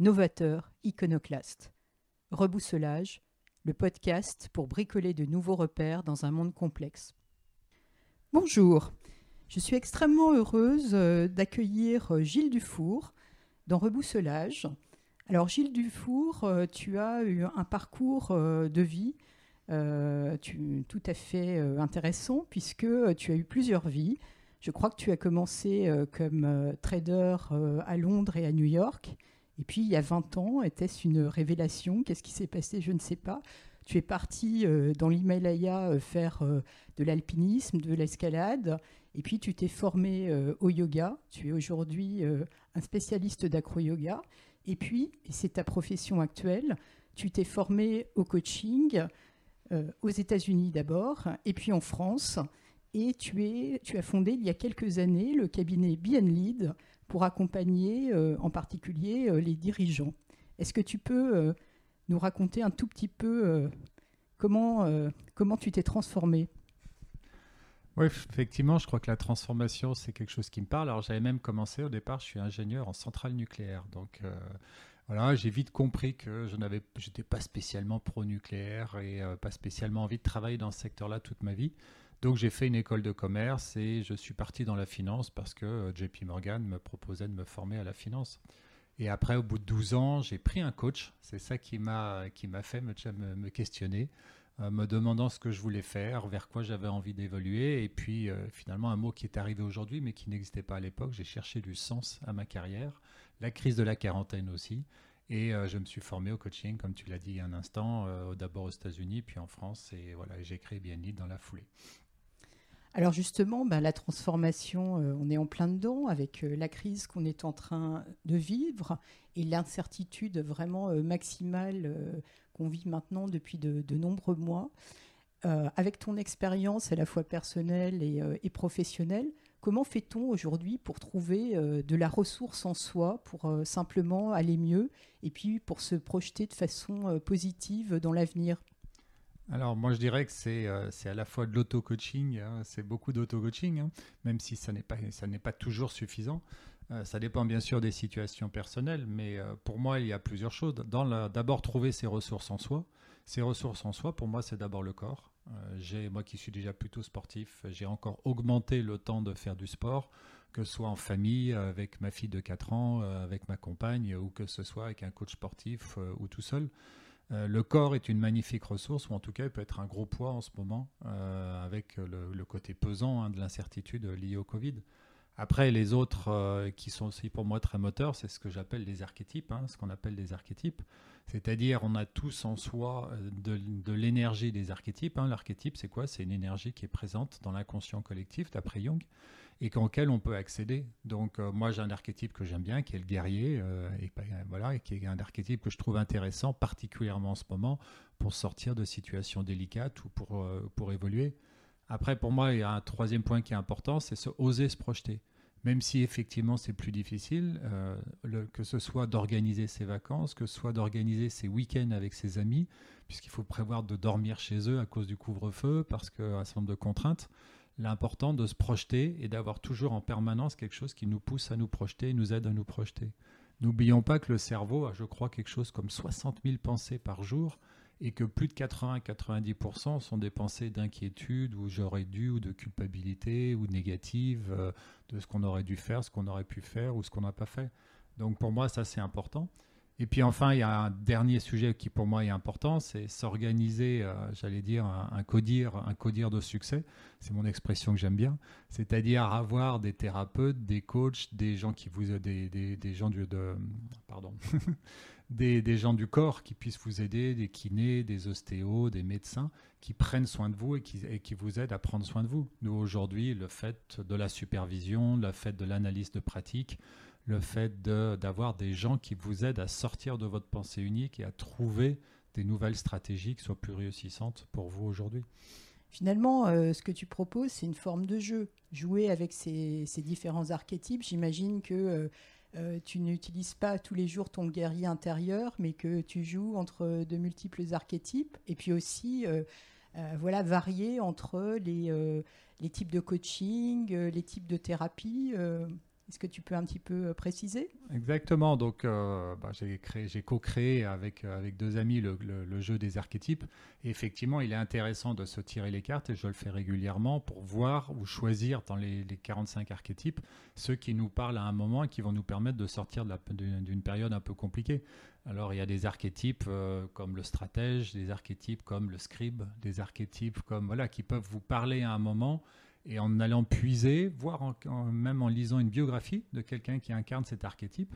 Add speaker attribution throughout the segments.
Speaker 1: novateurs, iconoclastes. Rebousselage, le podcast pour bricoler de nouveaux repères dans un monde complexe. Bonjour, je suis extrêmement heureuse euh, d'accueillir euh, Gilles Dufour dans Rebousselage. Alors Gilles Dufour, euh, tu as eu un parcours de vie tout à fait intéressant puisque tu as eu plusieurs vies. Je crois que tu as commencé comme trader à Londres et à New York. Et puis il y a 20 ans, était-ce une révélation? Qu'est-ce qui s'est passé? Je ne sais pas. Tu es parti euh, dans l'Himalaya euh, faire euh, de l'alpinisme, de l'escalade, et puis tu t'es formé au yoga. Tu es aujourd'hui un spécialiste d'acro-yoga. Et puis, c'est ta profession actuelle, tu t'es formé au coaching aux États-Unis d'abord, et puis en France. Et tu, tu as fondé il y a quelques années le cabinet Be Lead pour accompagner en particulier les dirigeants. Est-ce que tu peux nous raconter un tout petit peu euh, comment, euh, comment tu t'es transformé
Speaker 2: oui, effectivement, je crois que la transformation, c'est quelque chose qui me parle. Alors, j'avais même commencé au départ, je suis ingénieur en centrale nucléaire. Donc, euh, voilà, j'ai vite compris que je n'avais, j'étais pas spécialement pro-nucléaire et pas spécialement envie de travailler dans ce secteur-là toute ma vie. Donc, j'ai fait une école de commerce et je suis parti dans la finance parce que JP Morgan me proposait de me former à la finance. Et après, au bout de 12 ans, j'ai pris un coach. C'est ça qui m'a qui m'a fait me, questionner, euh, me demandant ce que je voulais faire, vers quoi j'avais envie d'évoluer. Et puis, euh, finalement, un mot qui est arrivé aujourd'hui, mais qui n'existait pas à l'époque. J'ai cherché du sens à ma carrière, la crise de la quarantaine aussi. Et euh, je me suis formé au coaching, comme tu l'as dit il y a un instant, d'abord aux États-Unis, puis en France. Et voilà, j'ai créé Bien dans la foulée.
Speaker 1: Alors justement, ben, la transformation, euh, on est en plein dedans avec euh, la crise qu'on est en train de vivre et l'incertitude vraiment euh, maximale qu'on vit maintenant depuis de, nombreux mois. avec ton expérience à la fois personnelle et, professionnelle, comment fait-on aujourd'hui pour trouver de la ressource en soi, pour simplement aller mieux et puis pour se projeter de façon positive dans l'avenir?
Speaker 2: Alors moi je dirais que c'est euh, à la fois de l'auto-coaching, hein, c'est beaucoup d'auto-coaching, hein, même si ça n'est pas, pas toujours suffisant. Euh, ça dépend bien sûr des situations personnelles, mais euh, pour moi il y a plusieurs choses. D'abord trouver ses ressources en soi. Ces ressources en soi, pour moi c'est d'abord le corps. moi qui suis déjà plutôt sportif, j'ai encore augmenté le temps de faire du sport, que ce soit en famille, avec ma fille de 4 ans, avec ma compagne, ou que ce soit avec un coach sportif ou tout seul. Euh, le corps est une magnifique ressource, ou en tout cas, il peut être un gros poids en ce moment, euh, avec le, côté pesant hein, de l'incertitude liée au Covid. Après, les autres euh, qui sont aussi pour moi très moteurs, c'est ce que j'appelle les archétypes, hein, ce qu'on appelle des archétypes. C'est-à-dire, on a tous en soi de, l'énergie des archétypes. Hein. L'archétype, c'est quoi? C'est une énergie qui est présente dans l'inconscient collectif, d'après Jung et auquel on peut accéder. Donc euh, moi j'ai un archétype que j'aime bien, qui est le guerrier, euh, et, voilà, et qui est un archétype que je trouve intéressant, particulièrement en ce moment, pour sortir de situations délicates ou pour, euh, pour évoluer. Après, pour moi, il y a un troisième point qui est important, c'est oser se projeter. Même si effectivement c'est plus difficile, que ce soit d'organiser ses vacances, que ce soit d'organiser ses week-ends avec ses amis, puisqu'il faut prévoir de dormir chez eux à cause du couvre-feu, parce qu'il y a un certain nombre de contraintes l'important de se projeter et d'avoir toujours en permanence quelque chose qui nous pousse à nous projeter et nous aide à nous projeter. N'oublions pas que le cerveau a, je crois, quelque chose comme 60 000 pensées par jour et que plus de 80-90% sont des pensées d'inquiétude ou j'aurais dû ou de culpabilité ou négative euh, de ce qu'on aurait dû faire, ce qu'on aurait pu faire ou ce qu'on n'a pas fait. Donc pour moi, ça c'est important. Et puis enfin, il y a un dernier sujet qui pour moi est important, c'est s'organiser, euh, j'allais dire, un, codir, un codir de succès. C'est mon expression que j'aime bien. C'est-à-dire avoir des thérapeutes, des coachs, des gens qui vous, des, des, gens du, pardon, des, des, gens du corps qui puissent vous aider, des kinés, des ostéos, des médecins qui prennent soin de vous et qui, et qui vous aident à prendre soin de vous. Nous aujourd'hui, le fait de la supervision, le fait de l'analyse de pratique le fait d'avoir des gens qui vous aident à sortir de votre pensée unique et à trouver des nouvelles stratégies qui soient plus réussissantes pour vous aujourd'hui.
Speaker 1: Finalement, euh, ce que tu proposes, c'est une forme de jeu. Jouer avec ces, différents archétypes. J'imagine que euh, euh, tu n'utilises pas tous les jours ton guerrier intérieur, mais que tu joues entre de multiples archétypes. Et puis aussi, voilà, varier entre les, les types de coaching, les types de thérapie. Est-ce que tu peux un petit peu euh, préciser?
Speaker 2: Exactement. Donc, euh, bah, j'ai co-créé avec, euh, avec deux amis le, jeu des archétypes. Et effectivement, il est intéressant de se tirer les cartes, et je le fais régulièrement, pour voir ou choisir dans les, 45 archétypes ceux qui nous parlent à un moment et qui vont nous permettre de sortir d'une période un peu compliquée. Alors, il y a des archétypes comme le stratège, des archétypes comme le scribe, des archétypes comme voilà qui peuvent vous parler à un moment et en allant puiser, voire même en lisant une biographie de quelqu'un qui incarne cet archétype,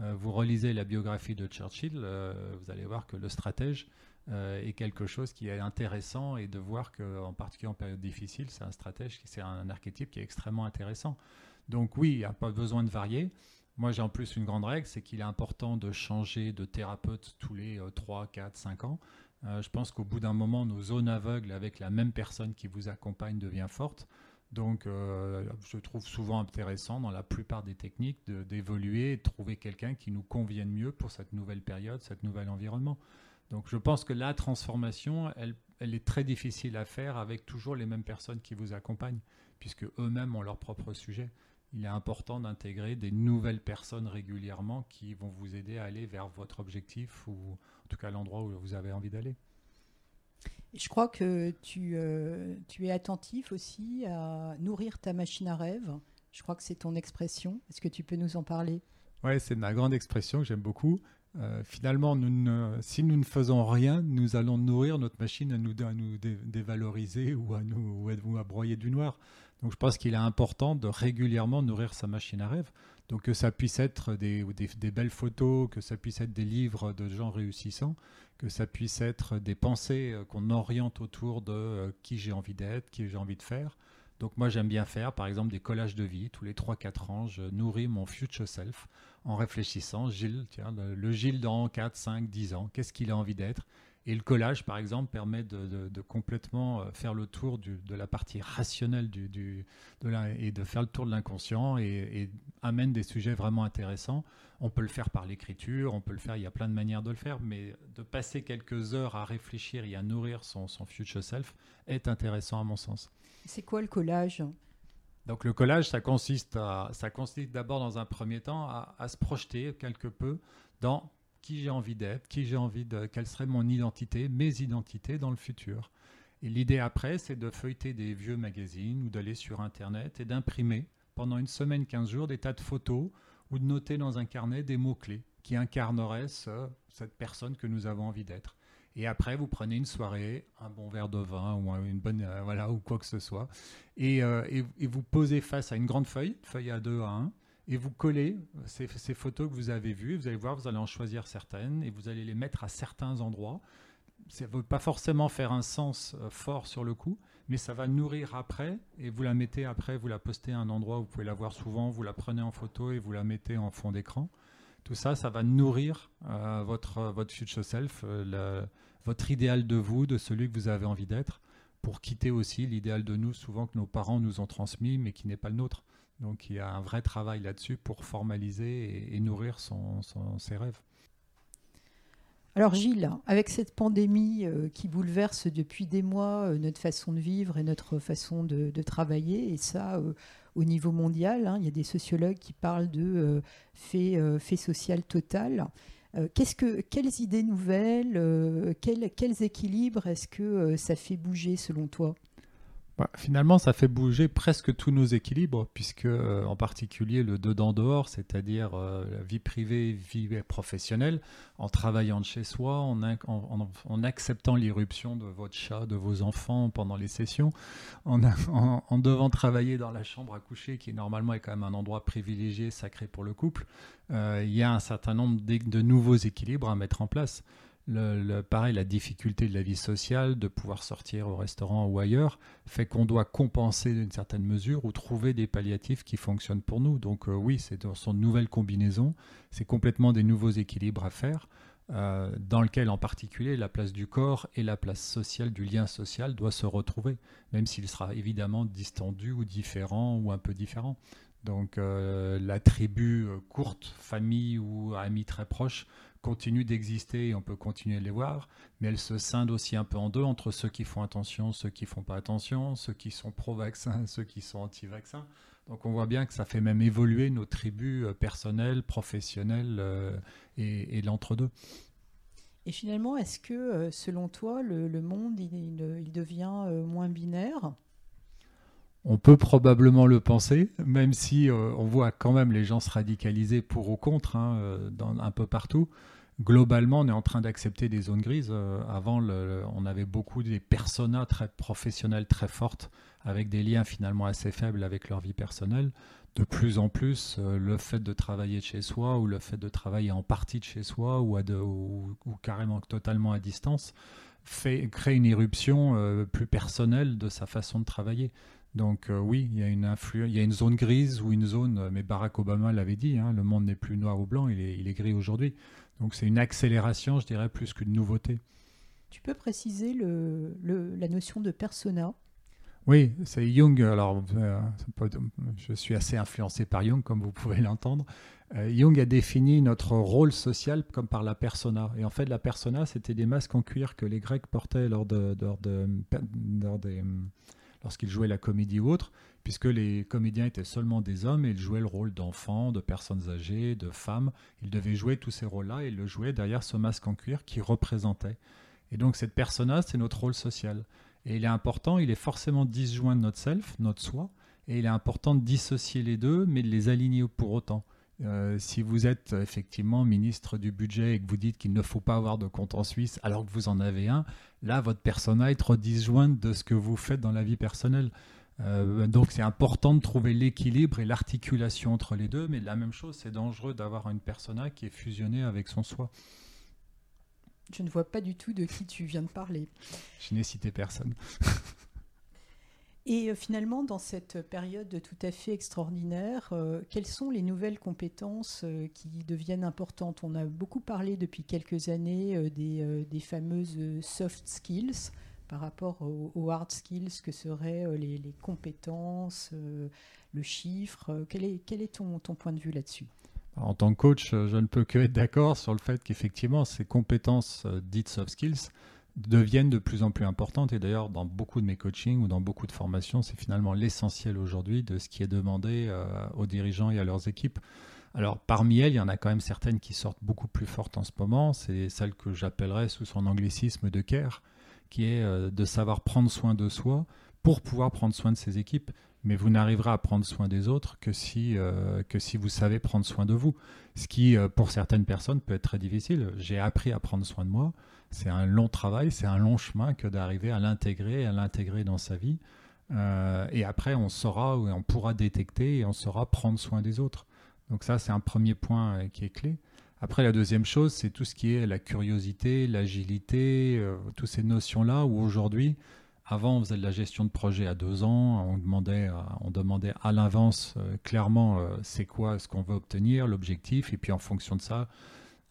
Speaker 2: euh, vous relisez la biographie de Churchill, euh, vous allez voir que le stratège euh, est quelque chose qui est intéressant et de voir qu'en particulier en période difficile, c'est un stratège, c'est un archétype qui est extrêmement intéressant. Donc oui, il n'y a pas besoin de varier. Moi, j'ai en plus une grande règle, c'est qu'il est important de changer de thérapeute tous les 3, 4, 5 ans. je pense qu'au bout d'un moment, nos zones aveugles avec la même personne qui vous accompagne devient forte. Donc, euh, je trouve souvent intéressant dans la plupart des techniques d'évoluer et de trouver quelqu'un qui nous convienne mieux pour cette nouvelle période, cet nouvel environnement. Donc, je pense que la transformation, elle, est très difficile à faire avec toujours les mêmes personnes qui vous accompagnent, puisque eux-mêmes ont leur propre sujet. Il est important d'intégrer des nouvelles personnes régulièrement qui vont vous aider à aller vers votre objectif ou en tout cas l'endroit où vous avez envie d'aller.
Speaker 1: Je crois que tu, euh, tu, es attentif aussi à nourrir ta machine à rêve. Je crois que c'est ton expression. Est-ce que tu peux nous en parler?
Speaker 2: Oui, c'est ma grande expression que j'aime beaucoup. Euh, finalement, si nous ne faisons rien, nous allons nourrir notre machine à nous, dévaloriser ou à, nous, ou à broyer du noir. Donc je pense qu'il est important de régulièrement nourrir sa machine à rêve. Donc que ça puisse être des, des, belles photos, que ça puisse être des livres de gens réussissants, que ça puisse être des pensées euh, qu'on oriente autour de euh, qui j'ai envie d'être, qui j'ai envie de faire. Donc moi j'aime bien faire par exemple des collages de vie. Tous les 3-4 ans, je nourris mon future self en réfléchissant, Gilles, tiens, le, le Gilles dans 4, 5, 10 ans, qu'est-ce qu'il a envie d'être? Et le collage, par exemple, permet de, complètement euh, faire le tour de la partie rationnelle du, de et de faire le tour de l'inconscient et, amène des sujets vraiment intéressants. On peut le faire par l'écriture, on peut le faire, il y a plein de manières de le faire, mais de passer quelques heures à réfléchir et à nourrir son, future self est intéressant à mon sens.
Speaker 1: C'est quoi le collage?
Speaker 2: Donc le collage, ça consiste, ça consiste d'abord dans un premier temps à, à se projeter quelque peu dans qui j'ai envie d'être, qui j'ai envie de, quelle serait mon identité, mes identités dans le futur. Et l'idée après, c'est de feuilleter des vieux magazines ou d'aller sur Internet et d'imprimer pendant une semaine, 15 jours, des tas de photos ou de noter dans un carnet des mots-clés qui incarneraient cette personne que nous avons envie d'être. Et après, vous prenez une soirée, un bon verre de vin ou une bonne, euh, voilà, ou quoi que ce soit, et, euh, et, et, vous posez face à une grande feuille, feuille à 2 à 1, et vous collez ces, photos que vous avez vues. Vous allez voir, vous allez en choisir certaines et vous allez les mettre à certains endroits. Ça ne veut pas forcément faire un sens euh, fort sur le coup, mais ça va nourrir après et vous la mettez après, vous la postez à un endroit où vous pouvez la voir souvent, vous la prenez en photo et vous la mettez en fond d'écran. Tout ça, ça va nourrir euh, votre, votre future self, euh, votre idéal de vous, de celui que vous avez envie d'être, pour quitter aussi l'idéal de nous, souvent que nos parents nous ont transmis, mais qui n'est pas le nôtre. Donc il y a un vrai travail là-dessus pour formaliser et, nourrir ses rêves.
Speaker 1: Alors Gilles, avec cette pandémie euh, qui bouleverse depuis des mois euh, notre façon de vivre et notre façon de, travailler, et ça euh, au niveau mondial, hein, il y a des sociologues qui parlent de fait, social total. qu'est-ce que, quelles idées nouvelles, quels équilibres est-ce que ça fait bouger selon toi?
Speaker 2: Bah, finalement, ça fait bouger presque tous nos équilibres, puisque euh, en particulier le dedans-dehors, c'est-à-dire euh, la vie privée, vie professionnelle, en travaillant de chez soi, en, en, acceptant l'irruption de votre chat, de vos enfants pendant les sessions, en, devant travailler dans la chambre à coucher, qui normalement est quand même un endroit privilégié, sacré pour le couple, euh, il y a un certain nombre de nouveaux équilibres à mettre en place. Le, pareil, la difficulté de la vie sociale, de pouvoir sortir au restaurant ou ailleurs, fait qu'on doit compenser d'une certaine mesure ou trouver des palliatifs qui fonctionnent pour nous. Donc euh, oui, c'est dans son nouvelle combinaison, c'est complètement des nouveaux équilibres à faire, euh, dans lequel en particulier la place du corps et la place sociale du lien social doit se retrouver, même s'il sera évidemment distendu ou différent ou un peu différent. Donc euh, la tribu courte, famille ou amis très proches continue d'exister et on peut continuer de les voir, mais elles se scindent aussi un peu en deux entre ceux qui font attention, ceux qui font pas attention, ceux qui sont pro-vaccin, ceux qui sont anti-vaccin. Donc on voit bien que ça fait même évoluer nos tribus euh, personnelles, professionnelles euh, et, l'entre-deux.
Speaker 1: Et finalement, est-ce que, euh, selon toi, le, monde, il, devient moins binaire?
Speaker 2: On peut probablement le penser, même si on voit quand même les gens se radicaliser pour ou contre hein, dans, un peu partout globalement, on est en train d'accepter des zones grises. Euh, avant, on avait beaucoup des personas très professionnelles, très fortes, avec des liens finalement assez faibles avec leur vie personnelle. De plus en plus, euh, le fait de travailler de chez soi ou le fait de travailler en partie de chez soi ou, carrément totalement à distance crée une éruption euh, plus personnelle de sa façon de travailler. Donc oui, il y, a une il y a une zone grise ou une zone, mais Barack Obama l'avait dit, hein, le monde n'est plus noir ou blanc, il est gris aujourd'hui. Donc c'est une accélération, je dirais, plus qu'une nouveauté.
Speaker 1: Tu peux préciser le, la notion de persona?
Speaker 2: Oui, c'est Jung. Alors, euh, je suis assez influencé par Jung, comme vous pouvez l'entendre. Euh, Jung a défini notre rôle social comme par la persona. Et en fait, la persona, c'était des masques en cuir que les Grecs portaient lors de, lors de, lors des lorsqu'ils jouaient la comédie ou autre, puisque les comédiens étaient seulement des hommes et ils jouaient le rôle d'enfants, de personnes âgées, de femmes. Ils devaient jouer tous ces rôles-là et le jouaient derrière ce masque en cuir qui représentait. Et donc cette persona, c'est notre rôle social. Et il est important, il est forcément disjoint de notre self, notre soi, et il est important de dissocier les deux, mais de les aligner pour autant. Euh, si vous êtes effectivement ministre du budget et que vous dites qu'il ne faut pas avoir de compte en Suisse alors que vous en avez un, là, votre persona est trop disjointe de ce que vous faites dans la vie personnelle. Euh, donc c'est important de trouver l'équilibre et l'articulation entre les deux, mais la même chose, c'est dangereux d'avoir une persona qui est fusionnée avec son soi.
Speaker 1: Je ne vois pas du tout de qui tu viens de parler.
Speaker 2: Je n'ai cité personne.
Speaker 1: Et euh, finalement, dans cette période tout à fait extraordinaire, euh, quelles sont les nouvelles compétences euh, qui deviennent importantes? On a beaucoup parlé depuis quelques années des, fameuses soft skills par rapport aux, hard skills. Que seraient les, compétences, le chiffre? Quel est, ton point de vue là-dessus?
Speaker 2: En tant que coach, je ne peux que être d'accord sur le fait qu'effectivement, ces compétences dites soft skills, deviennent de plus en plus importantes. Et d'ailleurs, dans beaucoup de mes coachings ou dans beaucoup de formations, c'est finalement l'essentiel aujourd'hui de ce qui est demandé euh, aux dirigeants et à leurs équipes. Alors, parmi elles, il y en a quand même certaines qui sortent beaucoup plus fortes en ce moment. C'est celle que j'appellerais sous son anglicisme de care, qui est euh, de savoir prendre soin de soi pour pouvoir prendre soin de ses équipes. Mais vous n'arriverez à prendre soin des autres que si, euh, que si vous savez prendre soin de vous. Ce qui, pour certaines personnes, peut être très difficile. J'ai appris à prendre soin de moi c'est un long travail, c'est un long chemin que d'arriver à l'intégrer, à l'intégrer dans sa vie. Euh, et après, on saura, on pourra détecter et on saura prendre soin des autres. Donc ça, c'est un premier point euh, qui est clé. Après, la deuxième chose, c'est tout ce qui est la curiosité, l'agilité, euh, toutes ces notions-là où aujourd'hui, avant, on faisait de la gestion de projet à deux ans, on demandait, demandait à l'avance clairement c'est quoi ce qu'on veut obtenir, l'objectif, et puis en fonction de ça,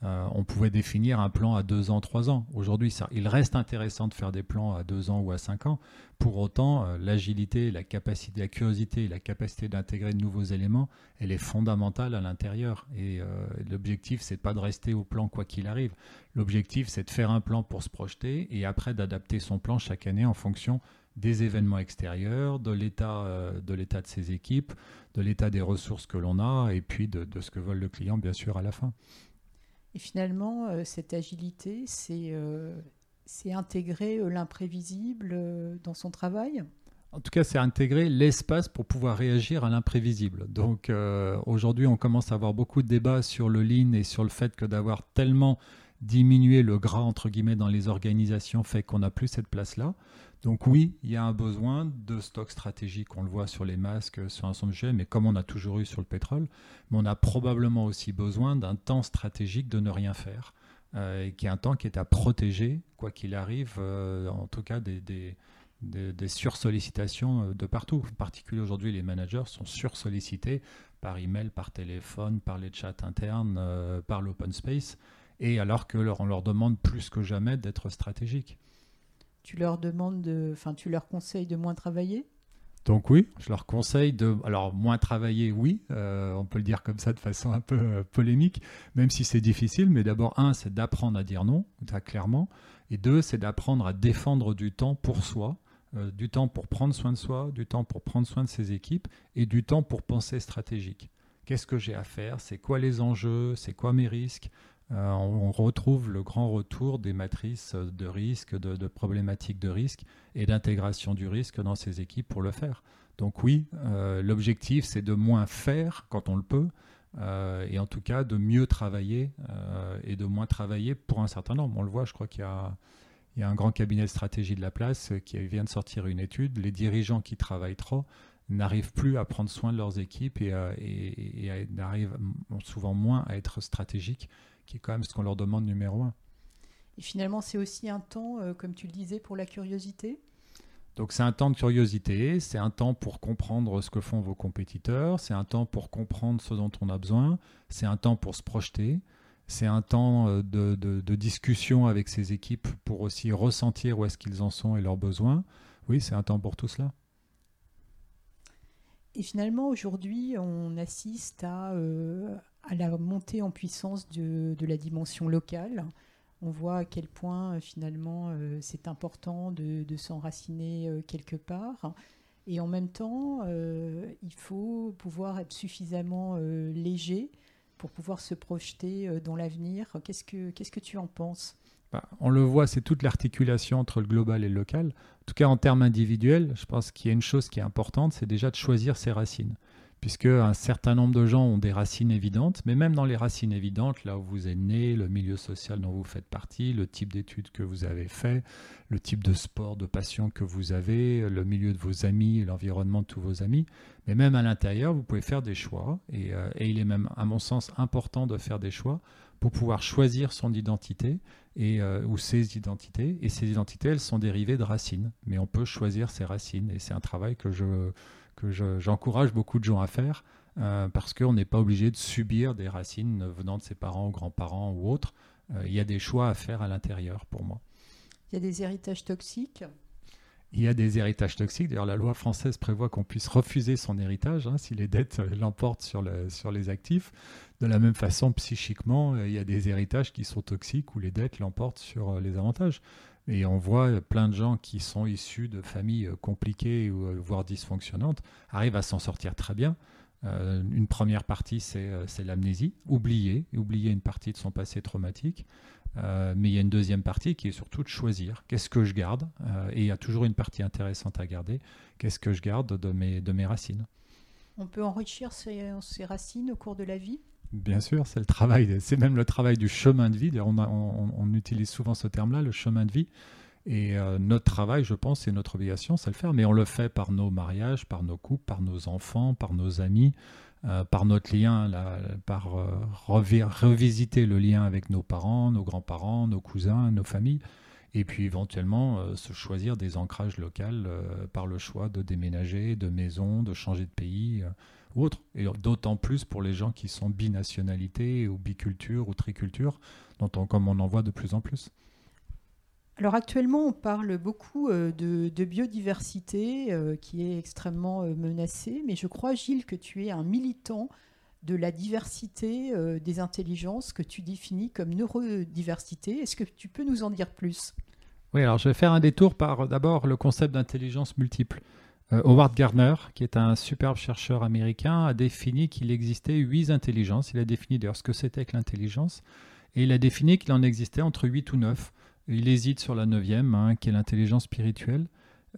Speaker 2: euh, on pouvait définir un plan à deux ans, trois ans. Aujourd'hui, il reste intéressant de faire des plans à deux ans ou à cinq ans. Pour autant, euh, l'agilité, la capacité, la curiosité, la capacité d'intégrer de nouveaux éléments, elle est fondamentale à l'intérieur. Et euh, l'objectif, c'est pas de rester au plan quoi qu'il arrive. L'objectif, c'est de faire un plan pour se projeter et après d'adapter son plan chaque année en fonction des événements extérieurs, de l'état de l'état de ses équipes, de l'état des ressources que l'on a et puis de, ce que veut le client bien sûr à la fin.
Speaker 1: Et finalement, euh, cette agilité, c'est euh, intégrer euh, l'imprévisible dans son travail
Speaker 2: en tout cas, c'est intégrer l'espace pour pouvoir réagir à l'imprévisible. Donc aujourd'hui, on commence à avoir beaucoup de débats sur le lean et sur le fait que d'avoir tellement diminué le gras, entre guillemets, dans les organisations fait qu'on n'a plus cette place-là. Donc oui, il y a un besoin de stock stratégique, on le voit sur les masques, sur un sujet, mais comme on a toujours eu sur le pétrole, mais on a probablement aussi besoin d'un temps stratégique de ne rien faire. et qui est un temps qui est à protéger, quoi qu'il arrive, en tout cas des, sursollicitations de partout. En particulier aujourd'hui, les managers sont sursollicités par email, par téléphone, par les chats internes, par l'open space, et alors que leur, leur demande plus que jamais d'être stratégique.
Speaker 1: Tu leur demandes de, enfin, tu leur conseilles de moins travailler?
Speaker 2: Donc oui, je leur conseille de, alors moins travailler, oui, euh, on peut le dire comme ça de façon un peu euh, polémique, même si c'est difficile. Mais d'abord, un, c'est d'apprendre à dire non, ça clairement, et deux, c'est d'apprendre à défendre du temps pour soi, euh, du temps pour prendre soin de soi, du temps pour prendre soin de ses équipes, et du temps pour penser stratégique. Qu'est-ce que j'ai à faire? C'est quoi les enjeux? C'est quoi mes risques? Euh, on, retrouve le grand retour des matrices de risque, de, problématiques de risque et d'intégration du risque dans ces équipes pour le faire. Donc oui, euh, l'objectif c'est de moins faire quand on le peut, euh, et en tout cas de mieux travailler et de moins travailler pour un certain nombre. On le voit, je crois qu'il y a, un grand cabinet de stratégie de la place qui vient de sortir une étude. Les dirigeants qui travaillent trop n'arrivent plus à prendre soin de leurs équipes et, et n'arrivent souvent moins à être stratégiques qui est quand même ce qu'on leur demande numéro un.
Speaker 1: Et finalement, c'est aussi un temps, euh, comme tu le disais, pour la curiosité?
Speaker 2: Donc c'est un temps de curiosité, c'est un temps pour comprendre ce que font vos compétiteurs, c'est un temps pour comprendre ce dont on a besoin, c'est un temps pour se projeter, c'est un temps euh, de, de, discussion avec ses équipes pour aussi ressentir où est-ce qu'ils en sont et leurs besoins. Oui, c'est un temps pour tout cela.
Speaker 1: Et finalement, aujourd'hui, on assiste à, euh, à la montée en puissance de, la dimension locale. On voit à quel point euh, finalement euh, c'est important de, s'enraciner euh, quelque part. Et en même temps, il faut pouvoir être suffisamment léger pour pouvoir se projeter dans l'avenir. Qu'est-ce que, qu'est-ce que tu en penses?
Speaker 2: Bah, on le voit, c'est toute l'articulation entre le global et le local. En tout cas, en termes individuels, je pense qu'il y a une chose qui est importante, c'est déjà de choisir ses racines puisque un certain nombre de gens ont des racines évidentes, mais même dans les racines évidentes, là où vous êtes né, le milieu social dont vous faites partie, le type d'études que vous avez fait, le type de sport, de passion que vous avez, le milieu de vos amis, l'environnement de tous vos amis, mais même à l'intérieur, vous pouvez faire des choix, et, euh, il est même, à mon sens, important de faire des choix pour pouvoir choisir son identité et, euh, ou ses identités. Et ces identités, elles sont dérivées de racines, mais on peut choisir ses racines, et c'est un travail que je que j'encourage beaucoup de gens à faire euh, parce qu'on n'est pas obligé de subir des racines venant de ses parents ou grands-parents ou autres. Euh, il y a des choix à faire à l'intérieur pour moi.
Speaker 1: Il y a des héritages toxiques?
Speaker 2: Il y a des héritages toxiques. D'ailleurs, la loi française prévoit qu'on puisse refuser son héritage hein, si les dettes l'emportent sur, le, sur les actifs. De la même façon, psychiquement, il y a des héritages qui sont toxiques où les dettes l'emportent sur les avantages. Et on voit plein de gens qui sont issus de familles euh, compliquées euh, voire dysfonctionnantes arrivent à s'en sortir très bien. Euh, une première partie, c'est l'amnésie, oublier, oublier une partie de son passé traumatique. mais il y a une deuxième partie qui est surtout de choisir. Qu'est-ce que je garde? Et il y a toujours une partie intéressante à garder. Qu'est-ce que je garde de mes, racines?
Speaker 1: On peut enrichir ses racines au cours de la vie?
Speaker 2: Bien sûr, c'est le travail, c'est même le travail du chemin de vie. On, on, utilise souvent ce terme-là, le chemin de vie. Et euh, notre travail, je pense, c'est notre obligation, c'est le faire. Mais on le fait par nos mariages, par nos couples, par nos enfants, par nos amis, euh, par notre lien, par euh, revisiter le lien avec nos parents, nos grands-parents, nos cousins, nos familles. Et puis éventuellement se choisir des ancrages locaux par le choix de déménager, de maison, de changer de pays ou autre. Et d'autant plus pour les gens qui sont binationalité ou biculture ou triculture, dont on, comme on en voit de plus en plus.
Speaker 1: Alors actuellement, on parle beaucoup euh, de, biodiversité euh, qui est extrêmement euh, menacée, mais je crois, Gilles, que tu es un militant de la diversité des intelligences que tu définis comme neurodiversité. Est-ce que tu peux nous en dire plus?
Speaker 2: Oui, alors je vais faire un détour par d'abord le concept d'intelligence multiple. Euh, Howard Gardner, qui est un superbe chercheur américain, a défini qu'il existait huit intelligences. Il a défini d'ailleurs ce que c'était que l'intelligence. Et il a défini qu'il en existait entre huit ou neuf. Il hésite sur la neuvième, hein, qui est l'intelligence spirituelle.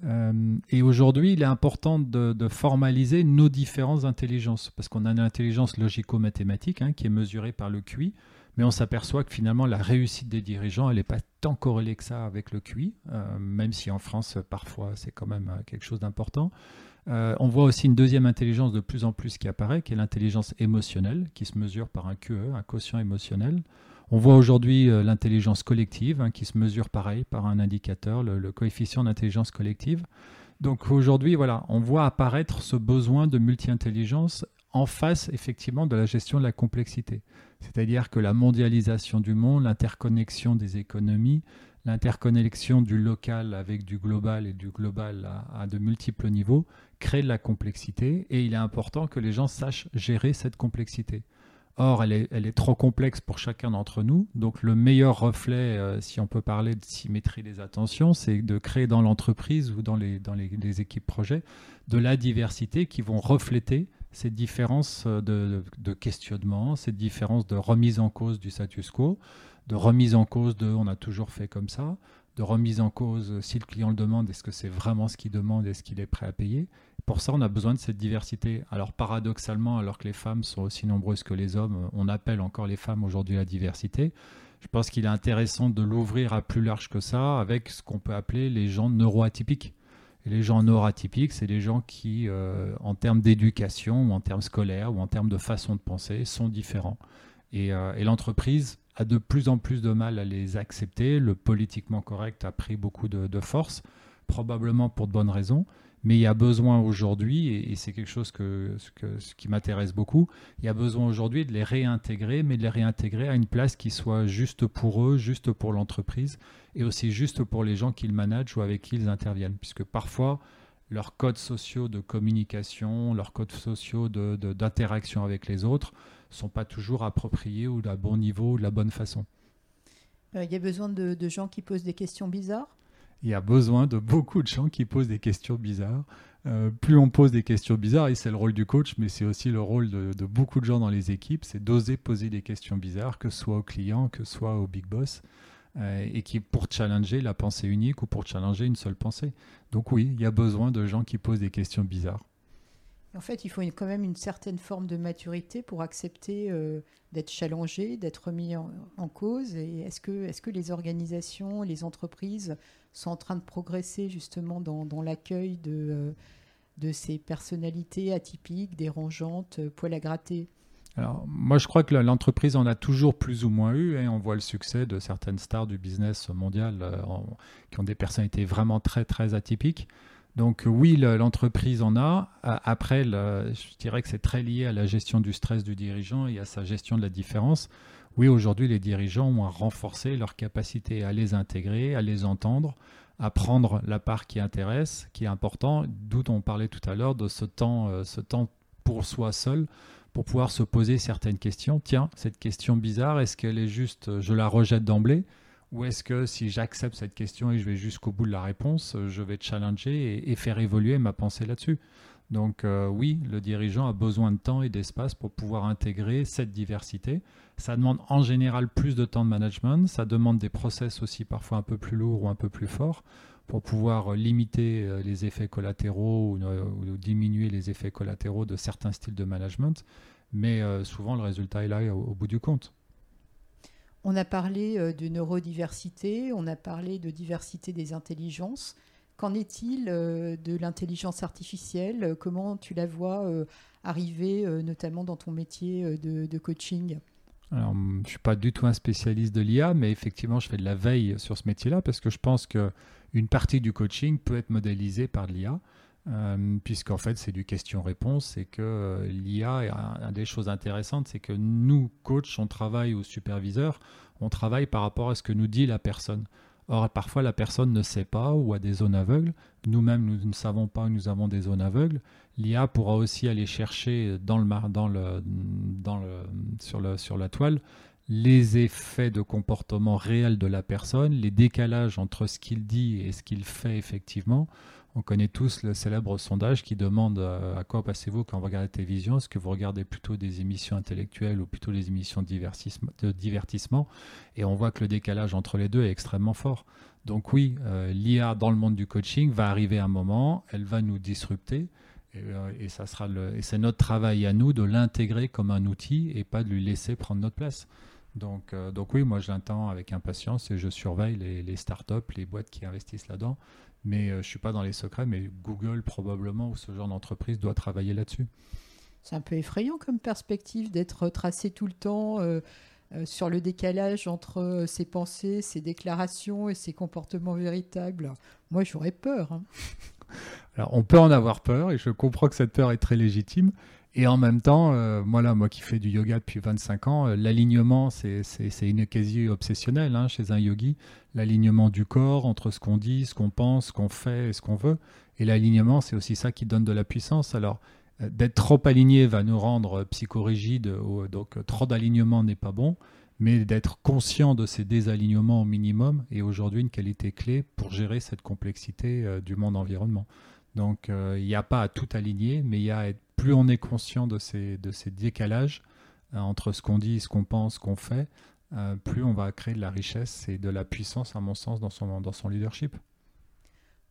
Speaker 2: Euh, et aujourd'hui, il est important de, formaliser nos différentes intelligences, parce qu'on a une intelligence logico-mathématique hein, qui est mesurée par le QI, mais on s'aperçoit que finalement la réussite des dirigeants, elle n'est pas tant corrélée que ça avec le QI, euh, même si en France, parfois, c'est quand même euh, quelque chose d'important. Euh, on voit aussi une deuxième intelligence de plus en plus qui apparaît, qui est l'intelligence émotionnelle, qui se mesure par un QE, un quotient émotionnel. On voit aujourd'hui l'intelligence collective hein, qui se mesure pareil par un indicateur, le coefficient d'intelligence collective. Donc aujourd'hui, voilà, on voit apparaître ce besoin de multi-intelligence en face effectivement de la gestion de la complexité. C'est-à-dire que la mondialisation du monde, l'interconnexion des économies, l'interconnexion du local avec du global et du global à, de multiples niveaux crée de la complexité et il est important que les gens sachent gérer cette complexité. Or, elle est, trop complexe pour chacun d'entre nous. Donc, le meilleur reflet, euh, si on peut parler de symétrie des attentions, c'est de créer dans l'entreprise ou dans, les, les, équipes projets de la diversité qui vont refléter ces différences de, de, questionnement, ces différences de remise en cause du status quo, de remise en cause de on a toujours fait comme ça, de remise en cause si le client le demande, est-ce que c'est vraiment ce qu'il demande, est-ce qu'il est prêt à payer? Pour ça, on a besoin de cette diversité. Alors paradoxalement, alors que les femmes sont aussi nombreuses que les hommes, on appelle encore les femmes aujourd'hui la diversité. Je pense qu'il est intéressant de l'ouvrir à plus large que ça avec ce qu'on peut appeler les gens neuroatypiques. Et les gens neuroatypiques, c'est les gens qui, euh, en termes d'éducation, ou en termes scolaires, ou en termes de façon de penser, sont différents. Et, euh, l'entreprise a de plus en plus de mal à les accepter. Le politiquement correct a pris beaucoup de, force, probablement pour de bonnes raisons. Mais il y a besoin aujourd'hui, et, c'est quelque chose que, ce qui m'intéresse beaucoup, il y a besoin aujourd'hui de les réintégrer, mais de les réintégrer à une place qui soit juste pour eux, juste pour l'entreprise, et aussi juste pour les gens qu'ils managent ou avec qui ils interviennent. Puisque parfois, leurs codes sociaux de communication, leurs codes sociaux d'interaction de, avec les autres ne sont pas toujours appropriés ou à bon niveau ou de la bonne façon.
Speaker 1: Euh, il y a besoin de, gens qui posent des questions bizarres?
Speaker 2: Il y a besoin de beaucoup de gens qui posent des questions bizarres. Euh, plus on pose des questions bizarres, et c'est le rôle du coach, mais c'est aussi le rôle de, beaucoup de gens dans les équipes, c'est d'oser poser des questions bizarres, que ce soit au client, que ce soit au big boss. Euh, et qui pour challenger la pensée unique ou pour challenger une seule pensée. Donc oui, il y a besoin de gens qui posent des questions bizarres.
Speaker 1: En fait, il faut quand même une certaine forme de maturité pour accepter euh, d'être challengé, d'être mis en, cause. Et est-ce que, les organisations, les entreprises sont en train de progresser justement dans, l'accueil de, euh, de ces personnalités atypiques, dérangeantes, poil à gratter?
Speaker 2: Alors, moi, je crois que l'entreprise en a toujours plus ou moins eu, et on voit le succès de certaines stars du business mondial euh, qui ont des personnalités vraiment très, très atypiques. Donc, oui, l'entreprise en a. Après, je dirais que c'est très lié à la gestion du stress du dirigeant et à sa gestion de la différence. Oui, aujourd'hui, les dirigeants ont renforcé leur capacité à les intégrer, à les entendre, à prendre la part qui intéresse, qui est important, d'où on parlait tout à l'heure de ce temps, euh, ce temps pour soi seul pour pouvoir se poser certaines questions. Tiens, cette question bizarre, est-ce qu'elle est juste, euh, je la rejette d'emblée? Ou est-ce que si j'accepte cette question et je vais jusqu'au bout de la réponse, euh, je vais challenger et, faire évoluer ma pensée là-dessus Donc euh, oui, le dirigeant a besoin de temps et d'espace pour pouvoir intégrer cette diversité. Ça demande en général plus de temps de management, ça demande des process aussi parfois un peu plus lourds ou un peu plus forts pour pouvoir limiter euh, les effets collatéraux ou, diminuer les effets collatéraux de certains styles de management. Mais souvent, le résultat est là au, bout du compte.
Speaker 1: On a parlé de neurodiversité, on a parlé de diversité des intelligences. Qu'en est-il de l'intelligence artificielle? Comment tu la vois arriver, notamment dans ton métier de, coaching?
Speaker 2: Alors, je ne suis pas du tout un spécialiste de l'IA, mais effectivement, je fais de la veille sur ce métier-là parce que je pense que une partie du coaching peut être modélisée par l'IA, euh, puisqu'en fait c'est du question-réponse et que euh, l'IA, une des choses intéressantes, c'est que nous, coachs, on travaille ou superviseurs, on travaille par rapport à ce que nous dit la personne. Or, parfois, la personne ne sait pas ou a des zones aveugles. Nous-mêmes, nous ne savons pas, nous avons des zones aveugles. L'IA pourra aussi aller chercher dans le, dans le, sur, le, sur la toile les effets de comportement réel de la personne, les décalages entre ce qu'il dit et ce qu'il fait effectivement. On connaît tous le célèbre sondage qui demande euh, à quoi passez-vous quand vous regardez la télévision? Est-ce que vous regardez plutôt des émissions intellectuelles ou plutôt des émissions de divertissement Et on voit que le décalage entre les deux est extrêmement fort. Donc oui, euh, l'IA dans le monde du coaching va arriver à un moment, elle va nous disrupter. Et, euh, ça sera et c'est notre travail à nous de l'intégrer comme un outil et pas de lui laisser prendre notre place. Donc, euh, donc oui, moi je l'attends avec impatience et je surveille les, les startups, les boîtes qui investissent là-dedans. Mais euh, je ne suis pas dans les secrets, mais Google probablement ou ce genre d'entreprise doit travailler là-dessus.
Speaker 1: C'est un peu effrayant comme perspective d'être tracé tout le temps. Euh, sur le décalage entre ses pensées, ses déclarations et ses comportements véritables. Moi, j'aurais peur. Hein.
Speaker 2: Alors, on peut en avoir peur et je comprends que cette peur est très légitime. Et en même temps, euh, moi, là, moi qui fais du yoga depuis 25 ans, euh, l'alignement, c'est une quasi obsessionnelle hein, chez un yogi. L'alignement du corps entre ce qu'on dit, ce qu'on pense, ce qu'on fait et ce qu'on veut. Et l'alignement, c'est aussi ça qui donne de la puissance. Alors, euh, d'être trop aligné va nous rendre psychorigide, donc trop d'alignement n'est pas bon. Mais d'être conscient de ces désalignements au minimum est aujourd'hui une qualité clé pour gérer cette complexité du monde environnement. Donc il n'y a pas à tout aligner, mais il y a à être plus on est conscient de ces, de ces décalages euh, entre ce qu'on dit, ce qu'on pense, ce qu'on fait, euh, plus on va créer de la richesse et de la puissance, à mon sens, dans son, dans son leadership.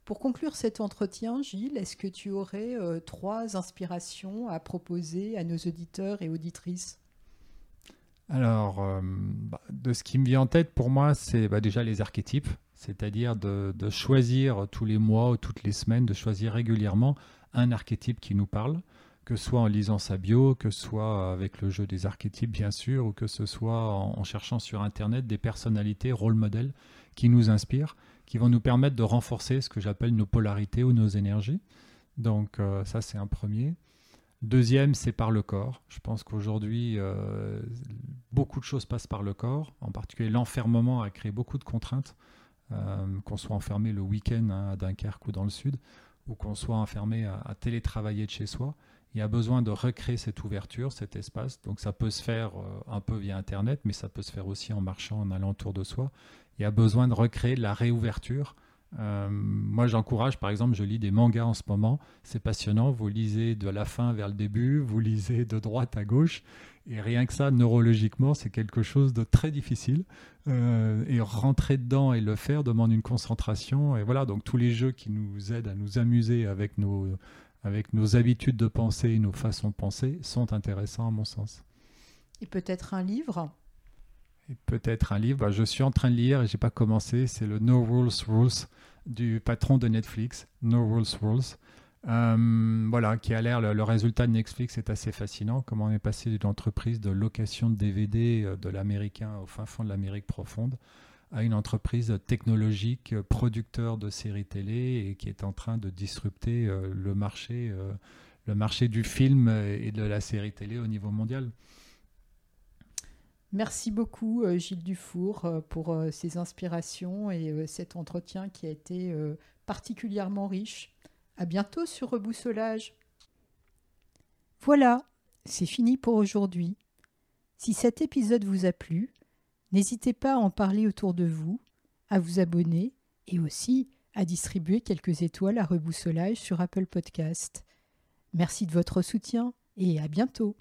Speaker 1: Pour conclure cet entretien, Gilles, est-ce que tu aurais euh, trois inspirations à proposer à nos auditeurs et auditrices?
Speaker 2: Alors, bah, de ce qui me vient en tête pour moi, c'est bah, déjà les archétypes, c'est-à-dire de, choisir tous les mois ou toutes les semaines, de choisir régulièrement un archétype qui nous parle que ce soit en lisant sa bio, que ce soit avec le jeu des archétypes bien sûr, ou que ce soit en, cherchant sur Internet des personnalités, rôle modèles qui nous inspirent, qui vont nous permettre de renforcer ce que j'appelle nos polarités ou nos énergies. Donc euh, ça c'est un premier. Deuxième, c'est par le corps. Je pense qu'aujourd'hui, euh, beaucoup de choses passent par le corps. En particulier, l'enfermement a créé beaucoup de contraintes. Euh, qu'on soit enfermé le week-end hein, à Dunkerque ou dans le sud, ou qu'on soit enfermé à, télétravailler de chez soi il y a besoin de recréer cette ouverture, cet espace. Donc ça peut se faire euh, un peu via Internet, mais ça peut se faire aussi en marchant, en allant autour de soi. Il y a besoin de recréer la réouverture. Euh, moi, j'encourage, par exemple, je lis des mangas en ce moment. C'est passionnant. Vous lisez de la fin vers le début, vous lisez de droite à gauche. Et rien que ça, neurologiquement, c'est quelque chose de très difficile. Euh, et rentrer dedans et le faire demande une concentration. Et voilà, donc tous les jeux qui nous aident à nous amuser avec nos, avec nos habitudes de pensée et nos façons de penser sont intéressants à mon sens.
Speaker 1: Et peut-être un livre?
Speaker 2: Et peut-être un livre. Je suis en train de lire et j'ai pas commencé. C'est le No Rules Rules du patron de Netflix, No Rules Rules. Euh, voilà, qui a l'air, le, le, résultat de Netflix est assez fascinant. Comment on est passé d'une entreprise de location de DVD euh, de l'américain au fin fond de l'Amérique profonde à une entreprise technologique, producteur de séries télé et qui est en train de disrupter euh, le marché, euh, le marché du film et de la série télé au niveau mondial.
Speaker 1: Merci beaucoup euh, Gilles Dufour pour ces inspirations et cet entretien qui a été particulièrement riche. À bientôt sur Reboussolage. Voilà, c'est fini pour aujourd'hui. Si cet épisode vous a plu, N'hésitez pas à en parler autour de vous, à vous abonner et aussi à distribuer quelques étoiles à reboussolage sur Apple Podcast. Merci de votre soutien et à bientôt.